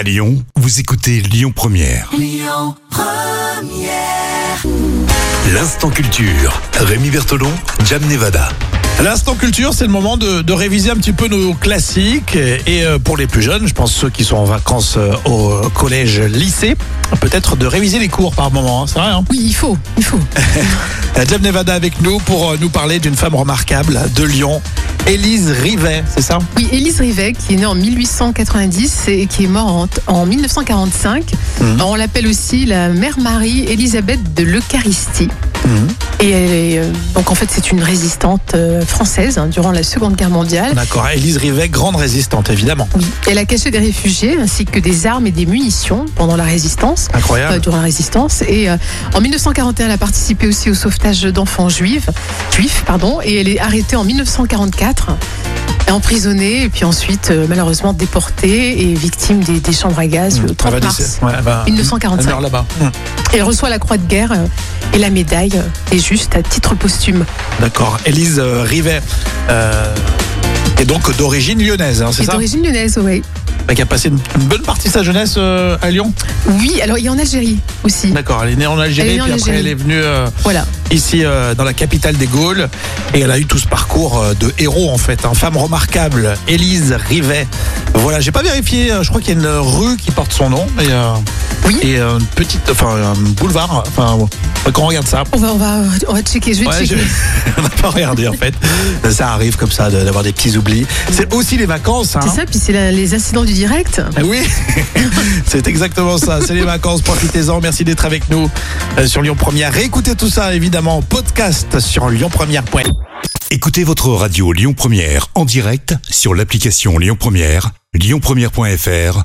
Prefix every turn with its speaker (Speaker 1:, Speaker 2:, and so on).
Speaker 1: À Lyon, vous écoutez Lyon Première. L'instant culture. Rémi Bertolon, Jam Nevada.
Speaker 2: L'instant culture, c'est le moment de, de réviser un petit peu nos classiques. Et euh, pour les plus jeunes, je pense ceux qui sont en vacances euh, au collège, lycée, peut-être de réviser les cours par moment. hein, C'est vrai, hein?
Speaker 3: Oui, il faut, il faut.
Speaker 2: Euh, Jam Nevada avec nous pour nous parler d'une femme remarquable de Lyon, Élise Rivet, c'est ça?
Speaker 3: Oui, Élise Rivet, qui est née en 1890 et qui est morte en, en 1945.
Speaker 2: Mhm.
Speaker 3: On l'appelle aussi la mère Marie Élisabeth de l'Eucharistie.
Speaker 2: Mhm.
Speaker 3: Et elle est, euh, donc en fait, c'est une résistante euh, française hein, durant la Seconde Guerre mondiale.
Speaker 2: D'accord, Élise Rivet, grande résistante évidemment.
Speaker 3: Oui. Elle a caché des réfugiés ainsi que des armes et des munitions pendant la résistance.
Speaker 2: Incroyable.
Speaker 3: euh, durant la résistance. Et en 1941, elle a participé aussi au sauvetage d'enfants juifs, juifs pardon, et elle est arrêtée en 1944, et emprisonnée, et puis ensuite, euh, malheureusement, déportée et victime des, des chambres à gaz le 30
Speaker 2: Elle va
Speaker 3: mars.
Speaker 2: décéder- ouais, elle va-
Speaker 3: 1945.
Speaker 2: Elle meurt là-bas.
Speaker 3: Et elle reçoit la croix de guerre euh, et la médaille euh, des justes à titre posthume.
Speaker 2: D'accord, Élise Rivet. euh, est donc d'origine lyonnaise, hein, c'est ça?
Speaker 3: d'origine lyonnaise, oui.
Speaker 2: Bah, Qui a passé une, bonne partie de sa jeunesse euh, à Lyon
Speaker 3: Oui, alors il a en Algérie aussi.
Speaker 2: D'accord, elle est née en Algérie,
Speaker 3: Elle est née en
Speaker 2: puis après
Speaker 3: Algérie.
Speaker 2: elle est venue euh,
Speaker 3: Voilà.
Speaker 2: ici euh, dans la capitale des Gaules et elle a eu tout ce parcours euh, de héros en fait, un femme remarquable, Élise Rivet. Voilà, j'ai pas vérifié, euh, je crois qu'il y a une rue qui porte son nom euh,
Speaker 3: Oui.
Speaker 2: et euh, une petite, enfin un boulevard, enfin ouais, qu'on regarde ça.
Speaker 3: On va, on va, on va checker, je vais
Speaker 2: Ouais,
Speaker 3: checker.
Speaker 2: je- on n'a pas regardé en fait. Ça arrive comme ça de- d'avoir des petits oublis. C'est aussi les vacances. Hein.
Speaker 3: C'est ça, puis c'est la- les incidents du direct.
Speaker 2: Eh Oui, c'est exactement ça. C'est les vacances, profitez-en. Merci d'être avec nous euh, sur Lyon Première. Réécoutez tout ça évidemment en podcast sur lyonpremière.fr.
Speaker 1: Écoutez votre radio Lyon Première en direct sur l'application Lyon Première, lyonpremière.fr